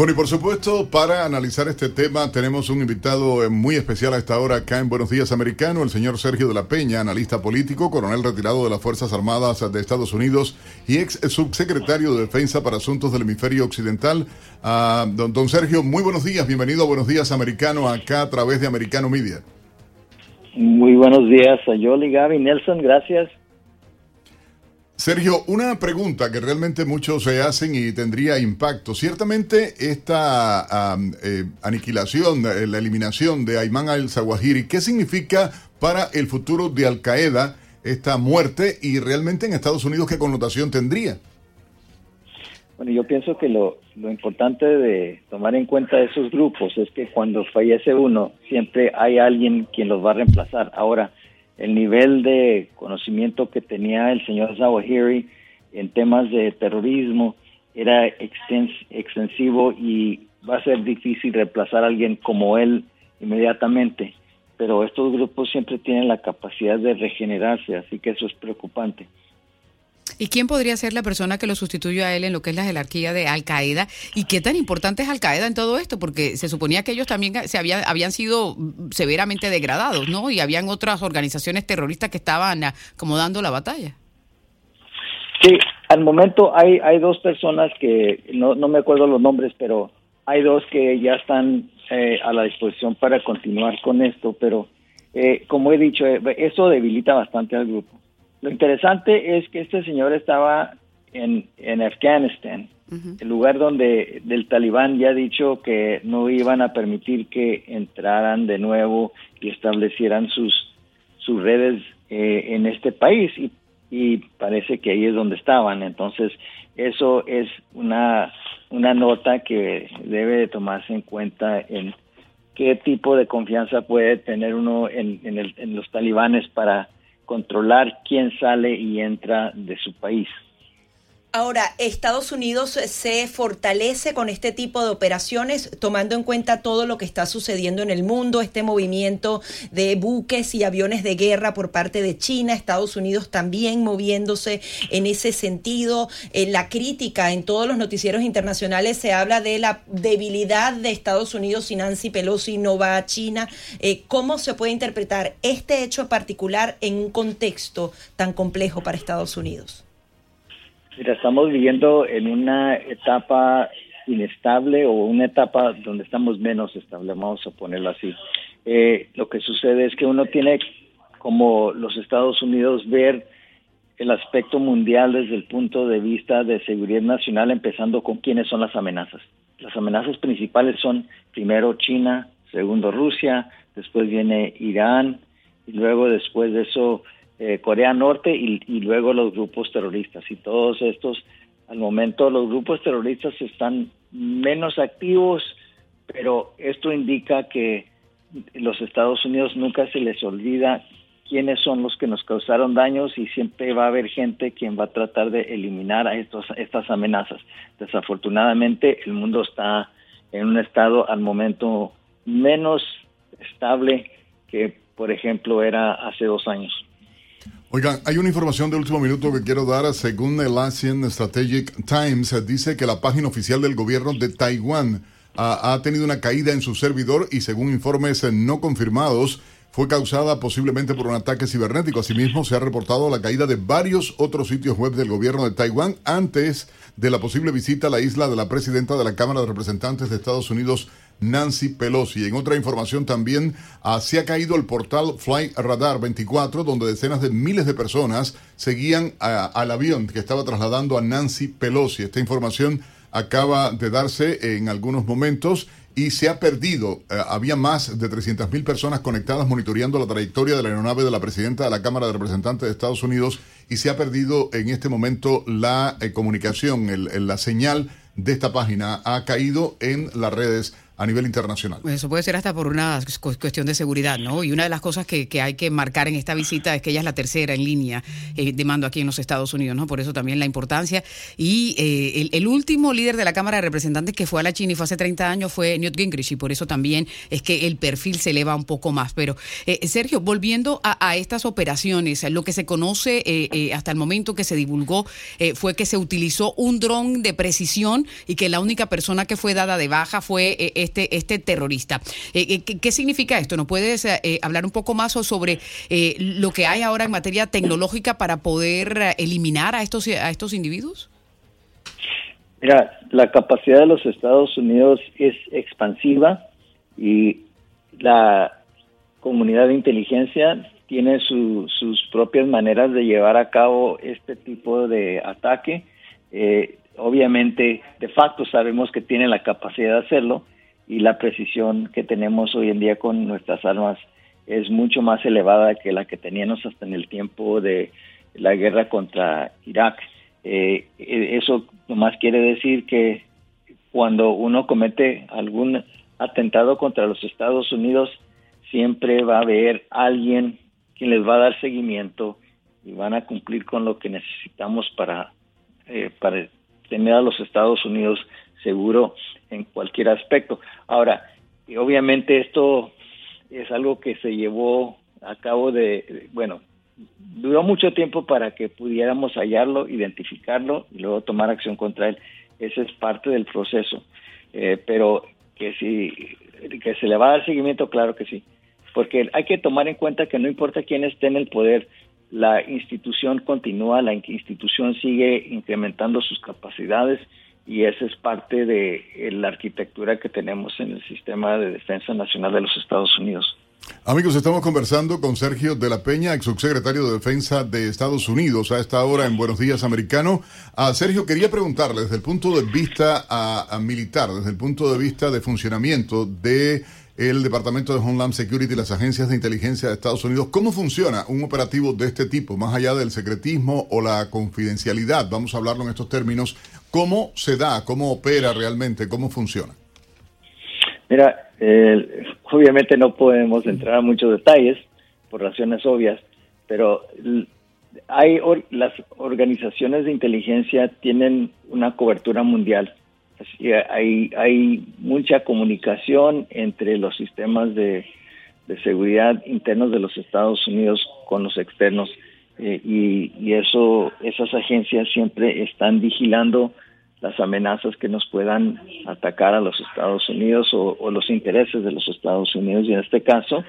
Bueno, y por supuesto, para analizar este tema, tenemos un invitado eh, muy especial a esta hora acá en Buenos Días Americano, el señor Sergio de la Peña, analista político, coronel retirado de las Fuerzas Armadas de Estados Unidos y ex subsecretario de Defensa para Asuntos del Hemisferio Occidental. Ah, don, don Sergio, muy buenos días, bienvenido a Buenos Días Americano, acá a través de Americano Media. Muy buenos días a Yoli, Gaby, Nelson, gracias. Sergio, una pregunta que realmente muchos se hacen y tendría impacto. Ciertamente esta eh, aniquilación, eh, la eliminación de Ayman al-Zawahiri, ¿qué significa para el futuro de Al Qaeda esta muerte y realmente en Estados Unidos qué connotación tendría? Bueno, yo pienso que lo, lo importante de tomar en cuenta esos grupos es que cuando fallece uno, siempre hay alguien quien los va a reemplazar. Ahora, el nivel de conocimiento que tenía el señor Zawahiri en temas de terrorismo era extensivo y va a ser difícil reemplazar a alguien como él inmediatamente. Pero estos grupos siempre tienen la capacidad de regenerarse, así que eso es preocupante. ¿Y quién podría ser la persona que lo sustituya a él en lo que es la jerarquía de Al Qaeda? ¿Y qué tan importante es Al Qaeda en todo esto? Porque se suponía que ellos también se habían, habían sido severamente degradados, ¿no? Y habían otras organizaciones terroristas que estaban como dando la batalla. Sí, al momento hay, hay dos personas que, no, no me acuerdo los nombres, pero hay dos que ya están eh, a la disposición para continuar con esto, pero eh, como he dicho, eh, eso debilita bastante al grupo. Lo interesante es que este señor estaba en, en Afganistán, el lugar donde el talibán ya ha dicho que no iban a permitir que entraran de nuevo y establecieran sus, sus redes eh, en este país y, y parece que ahí es donde estaban. Entonces, eso es una, una nota que debe de tomarse en cuenta en qué tipo de confianza puede tener uno en, en, el, en los talibanes para controlar quién sale y entra de su país. Ahora, Estados Unidos se fortalece con este tipo de operaciones, tomando en cuenta todo lo que está sucediendo en el mundo, este movimiento de buques y aviones de guerra por parte de China, Estados Unidos también moviéndose en ese sentido. En la crítica en todos los noticieros internacionales se habla de la debilidad de Estados Unidos si Nancy Pelosi no va a China. Eh, ¿Cómo se puede interpretar este hecho particular en un contexto tan complejo para Estados Unidos? Mira, estamos viviendo en una etapa inestable o una etapa donde estamos menos estables, vamos a ponerlo así. Eh, lo que sucede es que uno tiene, como los Estados Unidos, ver el aspecto mundial desde el punto de vista de seguridad nacional, empezando con quiénes son las amenazas. Las amenazas principales son primero China, segundo Rusia, después viene Irán y luego después de eso eh, Corea Norte y, luego los grupos terroristas. Y todos estos, al momento los grupos terroristas están menos activos, pero esto indica que los Estados Unidos nunca se les olvida quiénes son los que nos causaron daños y siempre va a haber gente quien va a tratar de eliminar a estos, estas amenazas. Desafortunadamente el mundo está en un estado al momento menos estable que, por ejemplo, era hace dos años. Oigan, hay una información de último minuto que quiero dar. Según el Asian Strategic Times, dice que la página oficial del gobierno de Taiwán ha, ha tenido una caída en su servidor y según informes no confirmados, fue causada posiblemente por un ataque cibernético. Asimismo, se ha reportado la caída de varios otros sitios web del gobierno de Taiwán antes de la posible visita a la isla de la presidenta de la Cámara de Representantes de Estados Unidos, Nancy Pelosi. En otra información también ah, se ha caído el portal Flight Radar 24, donde decenas de miles de personas seguían al avión que estaba trasladando a Nancy Pelosi. Esta información acaba de darse en algunos momentos y se ha perdido. Eh, había más de 300.000 personas conectadas monitoreando la trayectoria de la aeronave de la presidenta de la Cámara de Representantes de Estados Unidos y se ha perdido en este momento la eh, comunicación, la señal de esta página ha caído en las redes a nivel internacional. Eso puede ser hasta por una cuestión de seguridad, ¿no? Y una de las cosas que, hay que marcar en esta visita es que ella es la tercera en línea eh, de mando aquí en los Estados Unidos, ¿no? Por eso también la importancia. Y eh, el, último líder de la Cámara de Representantes que fue a la China y fue hace 30 años fue Newt Gingrich y por eso también es que el perfil se eleva un poco más. Pero, eh, Sergio, volviendo a, estas operaciones, lo que se conoce hasta el momento que se divulgó fue que se utilizó un dron de precisión y que la única persona que fue dada de baja fue este, este terrorista. Eh, eh, ¿qué, significa esto? ¿No puedes eh, hablar un poco más sobre lo que hay ahora en materia tecnológica para poder eliminar a estos, a estos individuos? Mira, la capacidad de los Estados Unidos es expansiva y la comunidad de inteligencia tiene sus propias maneras de llevar a cabo este tipo de ataque. obviamente, de facto sabemos que tiene la capacidad de hacerlo, y la precisión que tenemos hoy en día con nuestras armas es mucho más elevada que la que teníamos hasta en el tiempo de la guerra contra Irak. Eh, eh, eso nomás quiere decir que cuando uno comete algún atentado contra los Estados Unidos, siempre va a haber alguien quien les va a dar seguimiento y van a cumplir con lo que necesitamos para, eh, para tener a los Estados Unidos seguro en cualquier aspecto. Ahora, obviamente esto es algo que se llevó a cabo de, bueno, duró mucho tiempo para que pudiéramos hallarlo, identificarlo y luego tomar acción contra él. Ese es parte del proceso. Eh, pero que si que se le va a dar seguimiento, claro que sí. Porque hay que tomar en cuenta que no importa quién esté en el poder, la institución continúa, la institución sigue incrementando sus capacidades y esa es parte de eh, la arquitectura que tenemos en el sistema de defensa nacional de los Estados Unidos. Amigos, estamos conversando con Sergio de la Peña, ex subsecretario de Defensa de Estados Unidos, a esta hora en Buenos Días Americano. Sergio, quería preguntarle desde el punto de vista militar, desde el punto de vista de funcionamiento de el Departamento de Homeland Security y las agencias de inteligencia de Estados Unidos. ¿Cómo funciona un operativo de este tipo, más allá del secretismo o la confidencialidad? Vamos a hablarlo en estos términos. ¿Cómo se da? ¿Cómo opera realmente? ¿Cómo funciona? Mira, obviamente no podemos entrar a muchos detalles por razones obvias, pero hay las organizaciones de inteligencia tienen una cobertura mundial hay, hay mucha comunicación entre los sistemas de, seguridad internos de los Estados Unidos con los externos eh, y, eso esas agencias siempre están vigilando las amenazas que nos puedan atacar a los Estados Unidos o, los intereses de los Estados Unidos. Y en este caso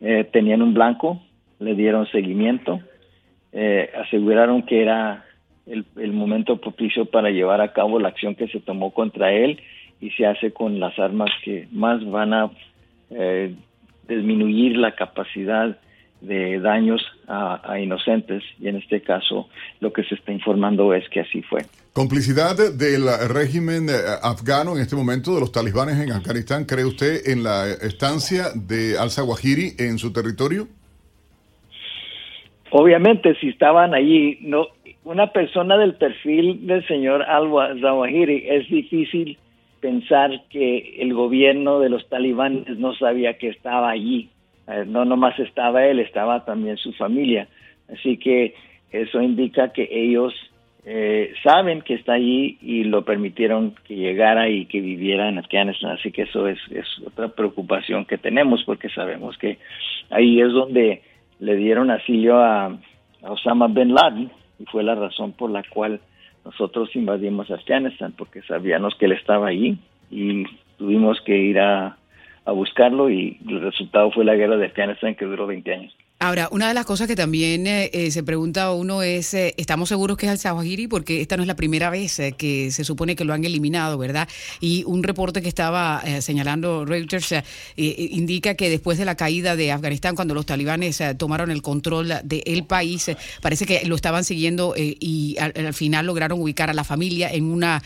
eh, tenían un blanco le dieron seguimiento eh, aseguraron que era el, momento propicio para llevar a cabo la acción que se tomó contra él y se hace con las armas que más van a eh, disminuir la capacidad de daños a, inocentes y en este caso lo que se está informando es que así fue. Complicidad del régimen eh, afgano en este momento de los talibanes en Afganistán, ¿cree usted en la estancia de al-Zawahiri en su territorio? Obviamente, si estaban allí, no, una persona del perfil del señor al-Zawahiri es difícil pensar que el gobierno de los talibanes no sabía que estaba allí. Eh, no nomás estaba él, estaba también su familia. Así que eso indica que ellos eh, saben que está allí y lo permitieron que llegara y que viviera en Afganistán. Así que eso es, es otra preocupación que tenemos porque sabemos que ahí es donde le dieron asilio a Osama bin Laden y fue la razón por la cual nosotros invadimos Afganistán, porque sabíamos que él estaba ahí y tuvimos que ir a, buscarlo y el resultado fue la guerra de Afganistán que duró 20 años. Ahora, una de las cosas que también eh, eh, se pregunta uno es, eh, ¿estamos seguros que es al-Zawahiri? Porque esta no es la primera vez que se supone que lo han eliminado, ¿verdad? Y un reporte que estaba señalando Reuters indica que después de la caída de Afganistán, cuando los talibanes tomaron el control del país, parece que lo estaban siguiendo y al, final lograron ubicar a la familia en una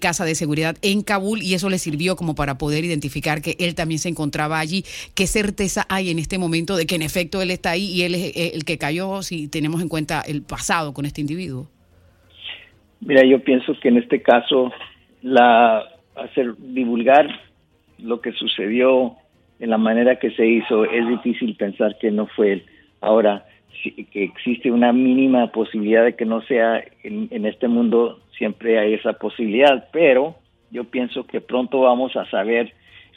casa de seguridad en Kabul y eso le sirvió como para poder identificar que él también se encontraba allí. ¿Qué certeza hay en este momento de que en efecto él está ahí y él es eh, el que cayó si tenemos en cuenta el pasado con este individuo? Mira, yo pienso que en este caso la hacer divulgar lo que sucedió en la manera que se hizo es difícil pensar que no fue él. Ahora, que existe una mínima posibilidad de que no sea en, en, este mundo, siempre hay esa posibilidad, pero yo pienso que pronto vamos a saber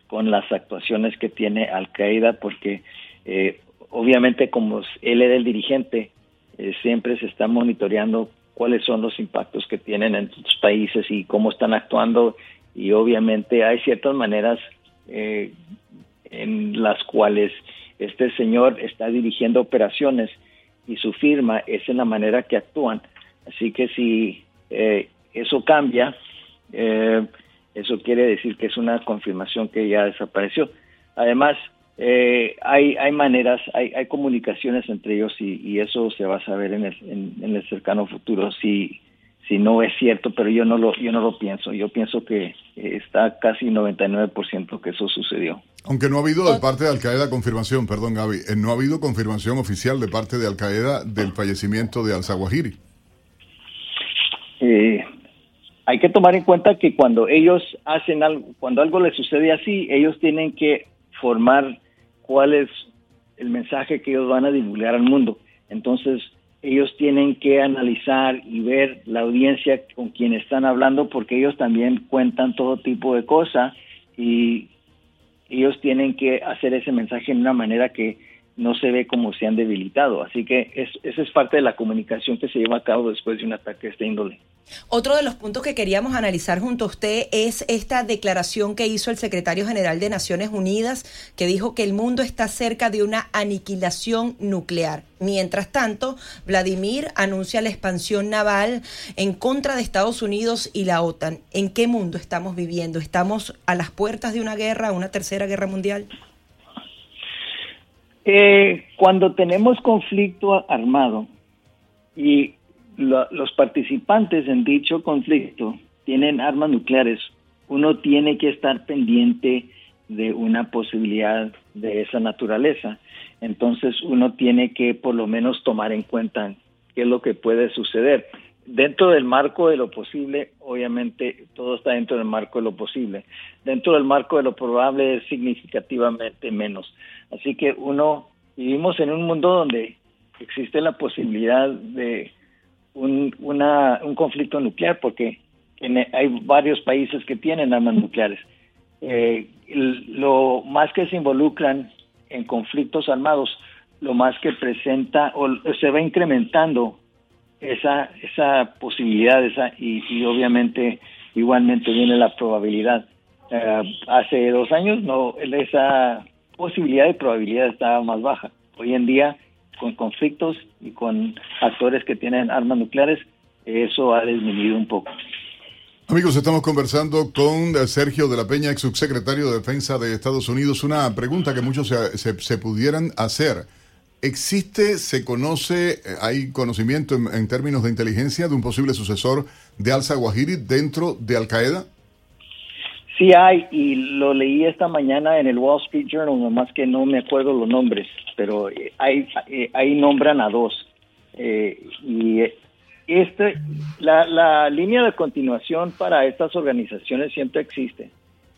con las actuaciones que tiene Al Qaeda, porque eh, obviamente como él era el dirigente, eh, siempre se está monitoreando cuáles son los impactos que tienen en sus países y cómo están actuando y obviamente hay ciertas maneras eh, en las cuales este señor está dirigiendo operaciones y su firma es en la manera que actúan. Así que si eh, eso cambia, eso quiere decir que es una confirmación que ya desapareció. Además, eh, hay, hay maneras, hay, hay comunicaciones entre ellos y, eso se va a saber en el, en, el cercano futuro si, si no es cierto, pero yo no lo, yo no lo pienso. Yo pienso que está casi 99% que eso sucedió. Aunque no ha habido de parte de Al Qaeda confirmación, perdón Gaby, eh, no ha habido confirmación oficial de parte de Al Qaeda del fallecimiento de Al-Zawahiri. Eh, hay que tomar en cuenta que cuando ellos hacen algo, cuando algo les sucede así, ellos tienen que formar cuál es el mensaje que ellos van a divulgar al mundo. Entonces, ellos tienen que analizar y ver la audiencia con quien están hablando porque ellos también cuentan todo tipo de cosas y ellos tienen que hacer ese mensaje en una manera que no se ve como se han debilitado. Así que es, esa es parte de la comunicación que se lleva a cabo después de un ataque de este índole. Otro de los puntos que queríamos analizar junto a usted es esta declaración que hizo el secretario general de Naciones Unidas, que dijo que el mundo está cerca de una aniquilación nuclear. Mientras tanto, Vladimir anuncia la expansión naval en contra de Estados Unidos y la OTAN. ¿En qué mundo estamos viviendo? ¿Estamos a las puertas de una guerra, una tercera guerra mundial? Eh, cuando tenemos conflicto armado y los participantes en dicho conflicto tienen armas nucleares, uno tiene que estar pendiente de una posibilidad de esa naturaleza. Entonces uno tiene que por lo menos tomar en cuenta qué es lo que puede suceder. Dentro del marco de lo posible, obviamente todo está dentro del marco de lo posible. Dentro del marco de lo probable es significativamente menos. Así que uno, vivimos en un mundo donde existe la posibilidad de un, una, un conflicto nuclear, porque hay varios países que tienen armas nucleares. Eh, lo más que se involucran en conflictos armados, lo más que presenta o se va incrementando esa, esa posibilidad esa, y, obviamente igualmente viene la probabilidad. Eh, hace dos años no esa posibilidad y probabilidad estaba más baja. Hoy en día, con conflictos y con actores que tienen armas nucleares, eso ha disminuido un poco. Amigos, estamos conversando con Sergio de la Peña, ex subsecretario de Defensa de Estados Unidos. Una pregunta que muchos se, se pudieran hacer. ¿Existe, se conoce, eh, hay conocimiento en, términos de inteligencia de un posible sucesor de al-Zawahiri dentro de Al-Qaeda? Sí hay, y lo leí esta mañana en el Wall Street Journal, nomás que no me acuerdo los nombres, pero eh, eh, ahí nombran a dos. y este, la, la línea de continuación para estas organizaciones siempre existe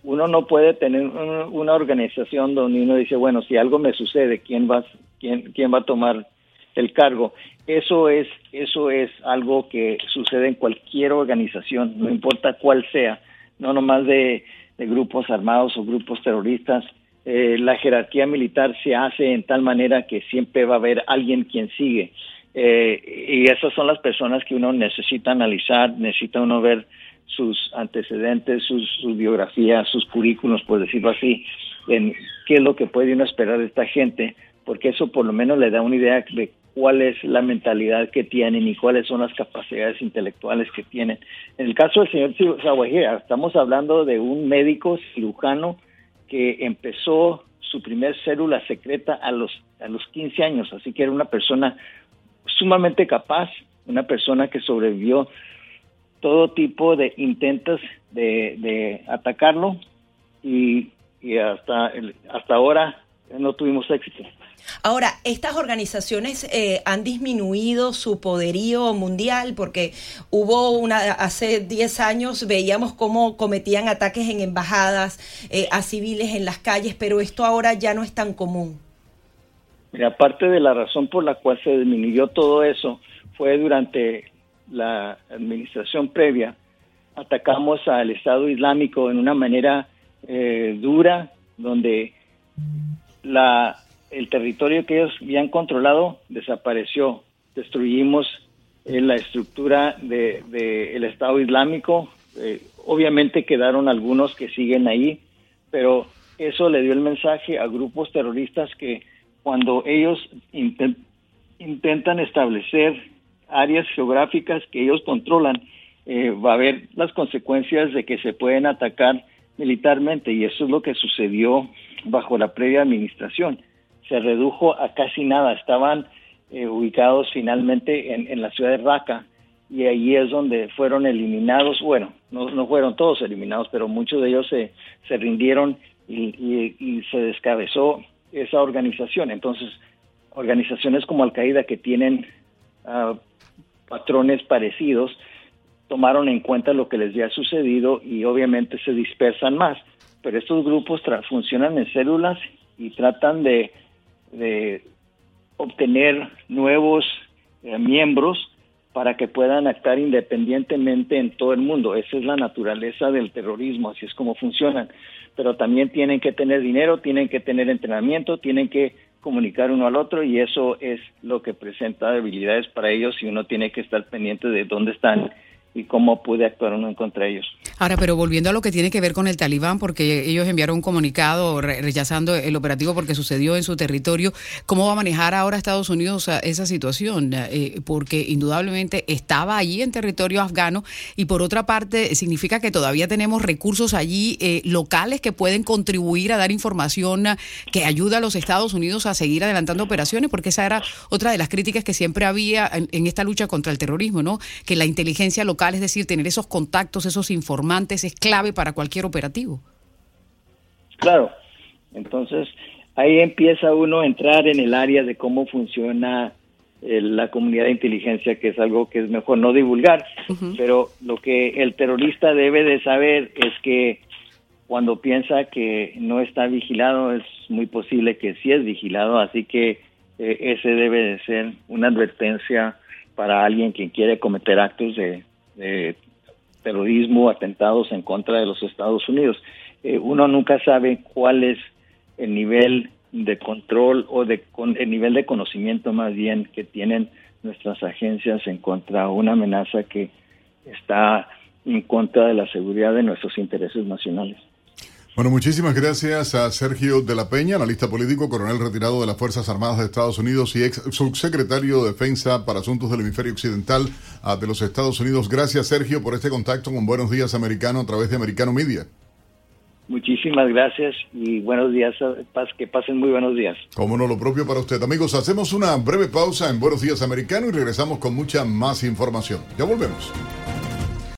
uno no puede tener una organización donde uno dice, bueno, si algo me sucede, ¿quién va, quién, quién va a tomar el cargo? Eso es, eso es algo que sucede en cualquier organización, no importa cuál sea, no nomás de, grupos armados o grupos terroristas. Eh, la jerarquía militar se hace en tal manera que siempre va a haber alguien quien sigue. Eh, y esas son las personas que uno necesita analizar, necesita uno ver sus antecedentes, sus, biografías, sus currículos, por decirlo así, en qué es lo que puede uno esperar de esta gente porque eso por lo menos le da una idea de cuál es la mentalidad que tienen y cuáles son las capacidades intelectuales que tienen. En el caso del señor Zawahira, estamos hablando de un médico cirujano que empezó su primer célula secreta a los, a los 15 años, así que era una persona sumamente capaz, una persona que sobrevivió todo tipo de intentos de, de atacarlo y, y hasta, hasta ahora no tuvimos éxito. Ahora, estas organizaciones eh, han disminuido su poderío mundial porque hubo una, hace 10 años veíamos cómo cometían ataques en embajadas eh, a civiles en las calles, pero esto ahora ya no es tan común. Aparte de la razón por la cual se disminuyó todo eso fue durante la administración previa, atacamos al Estado Islámico en una manera eh, dura, donde la el territorio que ellos habían controlado desapareció. Destruimos eh, la estructura del de, el Estado Islámico. Eh, obviamente quedaron algunos que siguen ahí, pero eso le dio el mensaje a grupos terroristas que cuando ellos intentan establecer áreas geográficas que ellos controlan, eh, va a haber las consecuencias de que se pueden atacar militarmente y eso es lo que sucedió bajo la previa administración se redujo a casi nada. Estaban eh, ubicados finalmente en, la ciudad de Raqqa y ahí es donde fueron eliminados, bueno, no, no fueron todos eliminados, pero muchos de ellos se, se rindieron y, se descabezó esa organización. Entonces, organizaciones como Al-Qaeda que tienen uh, patrones parecidos, tomaron en cuenta lo que les había sucedido y obviamente se dispersan más. Pero estos grupos funcionan en células y tratan de de obtener nuevos eh, miembros para que puedan actuar independientemente en todo el mundo. Esa es la naturaleza del terrorismo, así es como funcionan. Pero también tienen que tener dinero, tienen que tener entrenamiento, tienen que comunicar uno al otro y eso es lo que presenta debilidades para ellos y uno tiene que estar pendiente de dónde están y cómo puede actuar uno en contra ellos. Ahora, pero volviendo a lo que tiene que ver con el talibán, porque ellos enviaron un comunicado rechazando el operativo porque sucedió en su territorio, ¿cómo va a manejar ahora Estados Unidos esa situación? Eh, porque indudablemente estaba allí en territorio afgano y por otra parte significa que todavía tenemos recursos allí eh, locales que pueden contribuir a dar información que ayuda a los Estados Unidos a seguir adelantando operaciones, porque esa era otra de las críticas que siempre había en, en esta lucha contra el terrorismo, ¿no? Que la inteligencia local es decir, tener esos contactos, esos informantes es clave para cualquier operativo. Claro, entonces ahí empieza uno a entrar en el área de cómo funciona eh, la comunidad de inteligencia, que es algo que es mejor no divulgar, pero lo que el terrorista debe de saber es que cuando piensa que no está vigilado, es muy posible que sí es vigilado, así que eh, ese debe de ser una advertencia para alguien que quiere cometer actos de, de terrorismo, atentados en contra de los Estados Unidos. Eh, uno nunca sabe cuál es el nivel de control o de el nivel de conocimiento más bien que tienen nuestras agencias en contra de una amenaza que está en contra de la seguridad de nuestros intereses nacionales. Bueno, muchísimas gracias a Sergio de la Peña, analista político, coronel retirado de las Fuerzas Armadas de Estados Unidos y ex subsecretario de Defensa para Asuntos del Hemisferio Occidental ah, de los Estados Unidos. Gracias, Sergio, por este contacto con Buenos Días Americano a través de Americano Media. Muchísimas gracias y buenos días, que pasen muy buenos días. Como no, lo propio para usted. Amigos, hacemos una breve pausa en Buenos Días Americano y regresamos con mucha más información. Ya volvemos.